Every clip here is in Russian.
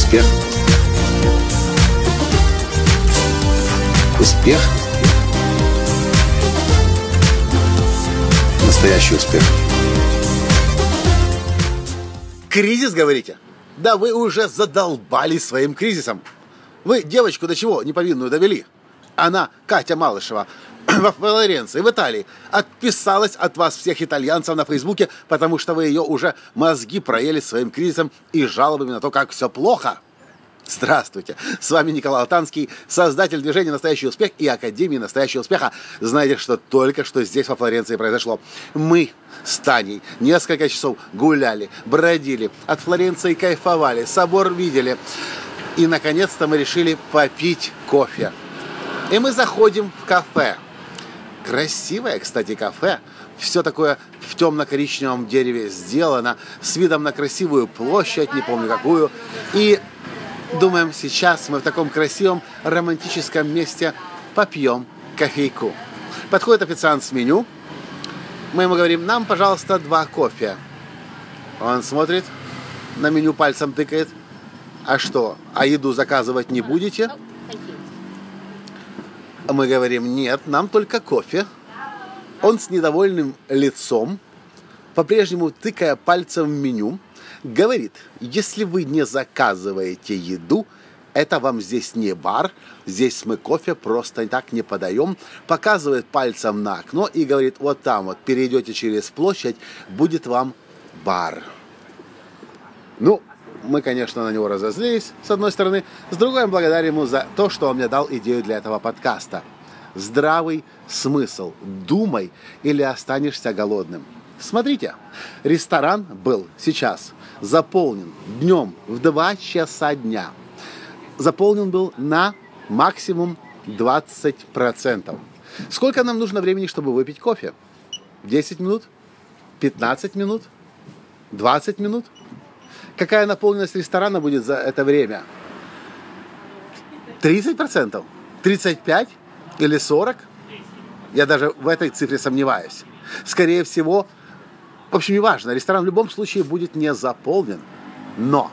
Успех. Успех. Настоящий успех. Кризис, говорите? Да вы уже задолбались своим кризисом. Вы девочку до чего неповинную довели? Она, Катя Малышева, во Флоренции, в Италии, отписалась от вас всех итальянцев на Фейсбуке, потому что вы ее уже мозги проели своим кризисом и жалобами на то, как все плохо. Здравствуйте, с вами Николай Алтанский, создатель движения «Настоящий успех» и Академии «Настоящего успеха». Знаете, что только что здесь, во Флоренции, произошло? Мы с Таней несколько часов гуляли, бродили, от Флоренции кайфовали, собор видели. И, наконец-то, мы решили попить кофе. И мы заходим в кафе. Красивое, кстати, кафе. Все такое в темно-коричневом дереве сделано, с видом на красивую площадь, не помню какую. И думаем, сейчас мы в таком красивом романтическом месте попьем кофейку. Подходит официант с меню. Мы ему говорим, нам, пожалуйста, два кофе. Он смотрит, на меню пальцем тыкает. А что, а еду заказывать не будете? Мы говорим, нет, нам только кофе. Он с недовольным лицом, по-прежнему тыкая пальцем в меню, говорит, если вы не заказываете еду, это вам здесь не бар, здесь мы кофе просто так не подаем. Показывает пальцем на окно и говорит, вот там вот перейдете через площадь, будет вам бар. Ну, мы, конечно, на него разозлились, с одной стороны. С другой, благодарим ему за то, что он мне дал идею для этого подкаста. Здравый смысл. Думай или останешься голодным. Смотрите, ресторан был сейчас заполнен днем в 2 часа дня. Заполнен был на максимум 20%. Сколько нам нужно времени, чтобы выпить кофе? 10 минут? 15 минут? 20 минут? Какая наполненность ресторана будет за это время? 30%? 35%? Или 40%? Я даже в этой цифре сомневаюсь. Скорее всего, в общем, неважно, ресторан в любом случае будет не заполнен. Но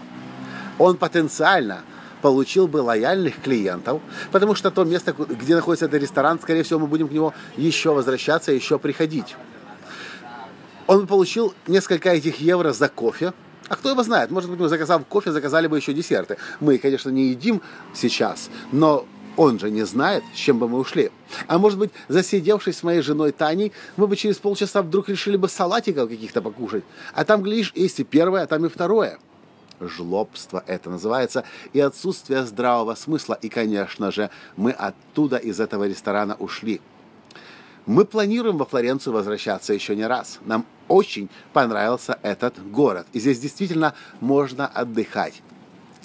он потенциально получил бы лояльных клиентов, потому что то место, где находится этот ресторан, скорее всего, мы будем к нему еще возвращаться, еще приходить. Он получил несколько этих евро за кофе, а кто его знает, может быть, мы заказав кофе, заказали бы еще десерты. Мы, конечно, не едим сейчас, но он же не знает, с чем бы мы ушли. А может быть, засидевшись с моей женой Таней, мы бы через полчаса вдруг решили бы салатиков каких-то покушать. А там, глядишь, есть и первое, а там и второе. Жлобство это называется, и отсутствие здравого смысла. И, конечно же, мы оттуда, из этого ресторана ушли. Мы планируем во Флоренцию возвращаться еще не раз. Нам очень понравился этот город. И здесь действительно можно отдыхать.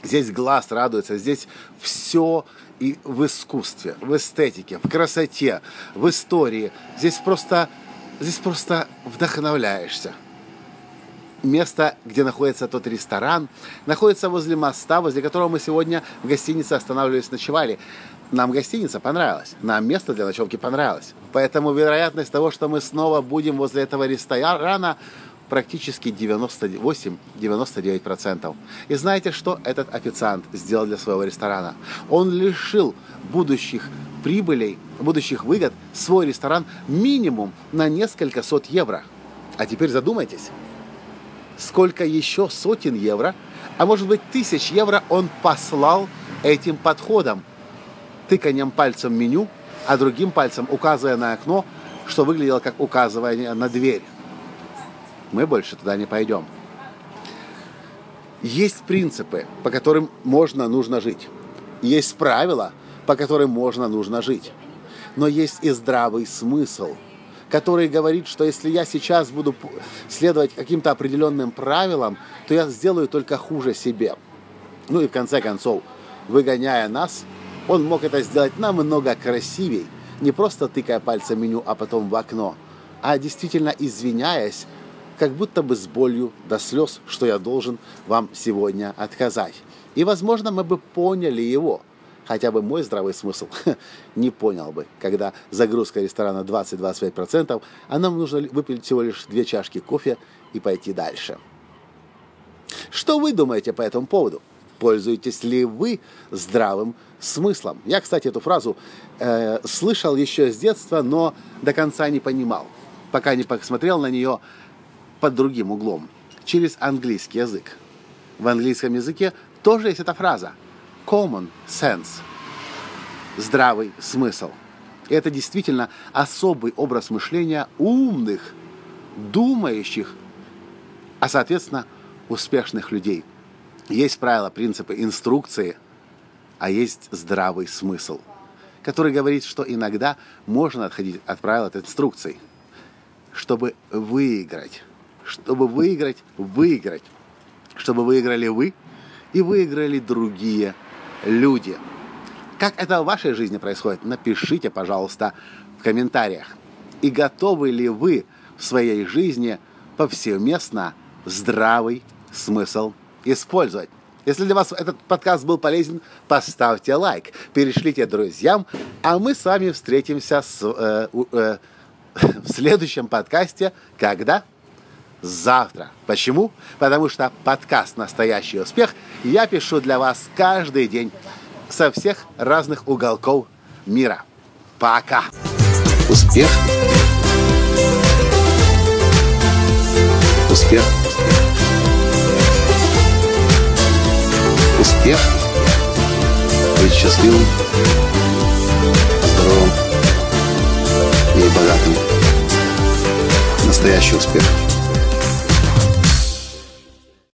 Здесь глаз радуется, здесь все и в искусстве, в эстетике, в красоте, в истории. Здесь просто, здесь просто вдохновляешься. Место, где находится тот ресторан, находится возле моста, возле которого мы сегодня в гостинице останавливались, ночевали. Нам гостиница понравилась, нам место для ночевки понравилось. Поэтому вероятность того, что мы снова будем возле этого ресторана, практически 98-99%. И знаете, что этот официант сделал для своего ресторана? Он лишил будущих прибылей, будущих выгод свой ресторан минимум на несколько сот евро. А теперь задумайтесь, сколько еще сотен евро, а может быть тысяч евро он послал этим подходом – тыканием пальцем меню, а другим пальцем указывая на окно, что выглядело как указывание на дверь. Мы больше туда не пойдем. Есть принципы, по которым можно, нужно жить. Есть правила, по которым можно, нужно жить. Но есть и здравый смысл, который говорит, что если я сейчас буду следовать каким-то определенным правилам, то я сделаю только хуже себе. Ну и в конце концов, выгоняя нас, он мог это сделать намного красивей, не просто тыкая пальцем меню, а потом в окно, а действительно извиняясь, как будто бы с болью до слез, что я должен вам сегодня отказать. И, возможно, мы бы поняли его, хотя бы мой здравый смысл не понял бы, когда загрузка ресторана 20-25%, а нам нужно выпить всего лишь две чашки кофе и пойти дальше. Что вы думаете по этому поводу? пользуетесь ли вы здравым смыслом. Я, кстати, эту фразу э, слышал еще с детства, но до конца не понимал, пока не посмотрел на нее под другим углом, через английский язык. В английском языке тоже есть эта фраза common sense, здравый смысл. И это действительно особый образ мышления умных, думающих, а соответственно успешных людей. Есть правила, принципы, инструкции, а есть здравый смысл, который говорит, что иногда можно отходить от правил, от инструкций, чтобы выиграть, чтобы выиграть, выиграть, чтобы выиграли вы и выиграли другие люди. Как это в вашей жизни происходит? Напишите, пожалуйста, в комментариях. И готовы ли вы в своей жизни повсеместно здравый смысл использовать? Если для вас этот подкаст был полезен, поставьте лайк, перешлите друзьям, а мы с вами встретимся с, э, э, в следующем подкасте, когда? Завтра. Почему? Потому что подкаст «Настоящий успех» я пишу для вас каждый день со всех разных уголков мира. Пока! Успех! Успех! Успех! Быть счастливым, здоровым и богатым. Настоящий успех!